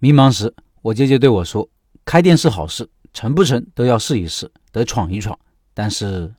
迷茫时，我舅舅对我说：“开店是好事，成不成都要试一试，得闯一闯。”但是，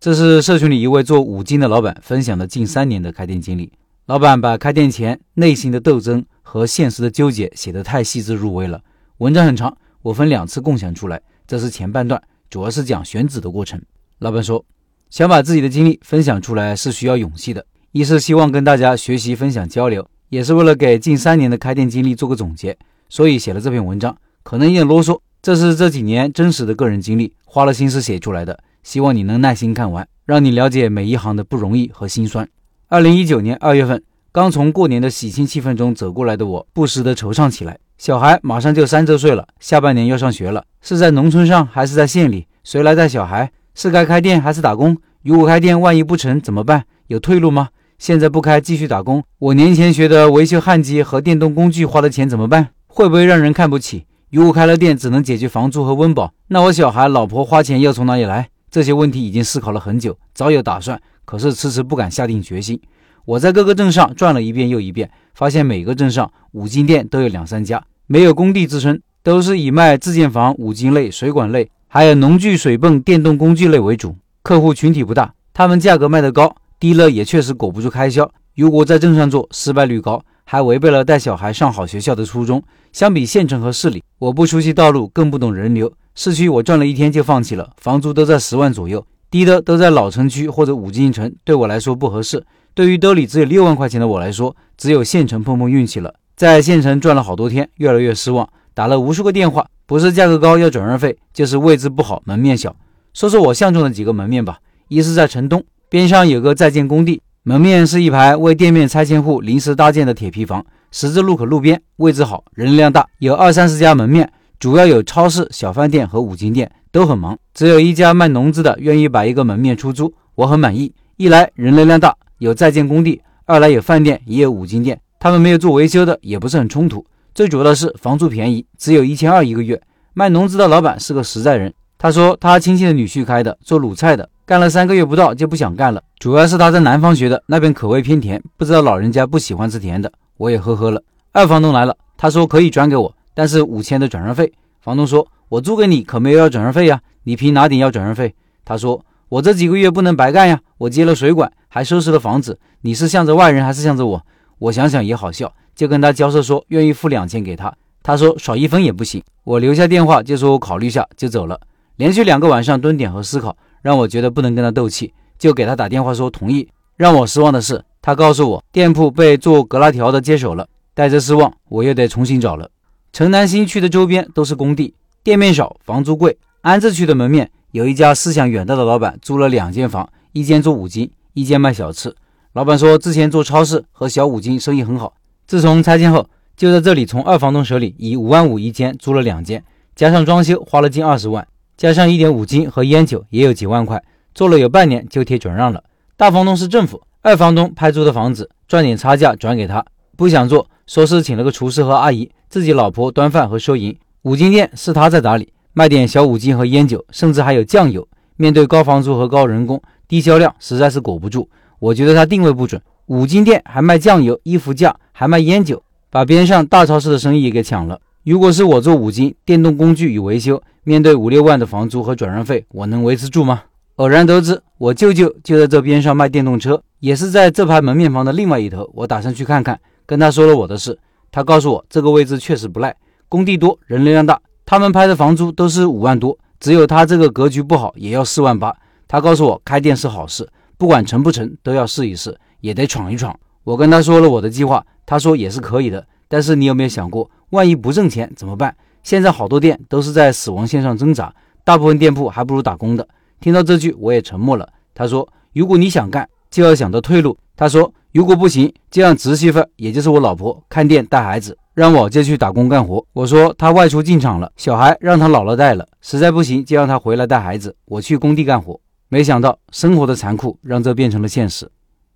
这是社群里一位做五金的老板分享的近三年的开店经历。老板把开店前内心的斗争和现实的纠结写得太细致入微了。文章很长，我分两次共享出来。这是前半段，主要是讲选址的过程。老板说，想把自己的经历分享出来是需要勇气的，一是希望跟大家学习分享交流。也是为了给近三年的开店经历做个总结，所以写了这篇文章，可能有点啰嗦。这是这几年真实的个人经历，花了心思写出来的，希望你能耐心看完，让你了解每一行的不容易和心酸。二零一九年二月份，刚从过年的喜庆气氛中走过来的我，不时的惆怅起来。小孩马上就三周岁了，下半年要上学了，是在农村上还是在县里？谁来带小孩？是该开店还是打工？如果开店万一不成怎么办？有退路吗？现在不开，继续打工。我年前学的维修焊机和电动工具花的钱怎么办？会不会让人看不起？如果开了店只能解决房租和温饱，那我小孩、老婆花钱要从哪里来？这些问题已经思考了很久，早有打算，可是迟迟不敢下定决心。我在各个镇上转了一遍又一遍，发现每个镇上五金店都有两三家，没有工地支撑，都是以卖自建房、五金类、水管类，还有农具、水泵、电动工具类为主，客户群体不大，他们价格卖得高。低了也确实裹不住开销。如果在镇上做，失败率高，还违背了带小孩上好学校的初衷。相比县城和市里，我不熟悉道路，更不懂人流。市区我转了一天就放弃了，房租都在十万左右，低的都在老城区或者五金城，对我来说不合适。对于兜里只有六万块钱的我来说，只有县城碰碰运气了。在县城转了好多天，越来越失望，打了无数个电话，不是价格高要转让费，就是位置不好，门面小。说说我相中的几个门面吧，一是在城东。边上有个在建工地，门面是一排为店面拆迁户临时搭建的铁皮房，十字路口路边，位置好，人流量大，有二三十家门面，主要有超市、小饭店和五金店，都很忙。只有一家卖农资的愿意把一个门面出租，我很满意。一来人流量大，有在建工地；二来有饭店，也有五金店，他们没有做维修的，也不是很冲突。最主要的是房租便宜，只有一千二一个月。卖农资的老板是个实在人，他说他亲戚的女婿开的，做卤菜的。干了三个月不到就不想干了，主要是他在南方学的，那边口味偏甜，不知道老人家不喜欢吃甜的。我也呵呵了。二房东来了，他说可以转给我，但是五千的转让费。房东说：“我租给你可没有要转让费呀，你凭哪点要转让费？”他说：“我这几个月不能白干呀，我接了水管，还收拾了房子，你是向着外人还是向着我？”我想想也好笑，就跟他交涉说愿意付两千给他。他说少一分也不行。我留下电话就说我考虑一下就走了。连续两个晚上蹲点和思考。让我觉得不能跟他斗气，就给他打电话说同意。让我失望的是，他告诉我店铺被做隔拉条的接手了。带着失望，我又得重新找了。城南新区的周边都是工地，店面少，房租贵。安置区的门面有一家思想远大的老板租了两间房，一间做五金，一间卖小吃。老板说之前做超市和小五金生意很好，自从拆迁后就在这里从二房东手里以五万五一间租了两间，加上装修花了近二十万。加上一点五金和烟酒，也有几万块。做了有半年就贴转让了。大房东是政府，二房东拍租的房子，赚点差价转给他。不想做，说是请了个厨师和阿姨，自己老婆端饭和收银。五金店是他在打理，卖点小五金和烟酒，甚至还有酱油。面对高房租和高人工，低销量实在是裹不住。我觉得他定位不准。五金店还卖酱油、衣服架，还卖烟酒，把边上大超市的生意给抢了。如果是我做五金、电动工具与维修，面对五六万的房租和转让费，我能维持住吗？偶然得知我舅舅就在这边上卖电动车，也是在这排门面房的另外一头。我打算去看看，跟他说了我的事。他告诉我这个位置确实不赖，工地多，人流量大。他们拍的房租都是五万多，只有他这个格局不好，也要四万八。他告诉我开店是好事，不管成不成都要试一试，也得闯一闯。我跟他说了我的计划，他说也是可以的。但是你有没有想过，万一不挣钱怎么办？现在好多店都是在死亡线上挣扎，大部分店铺还不如打工的。听到这句，我也沉默了。他说：“如果你想干，就要想到退路。”他说：“如果不行，就让侄媳妇，也就是我老婆，看店带孩子，让我就去打工干活。”我说：“他外出进厂了，小孩让他姥姥带了，实在不行就让他回来带孩子，我去工地干活。”没想到生活的残酷让这变成了现实。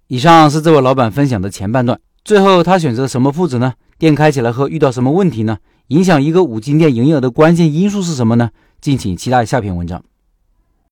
以上是这位老板分享的前半段，最后他选择什么铺子呢？店开起来后遇到什么问题呢？影响一个五金店营业额的关键因素是什么呢？敬请期待下篇文章。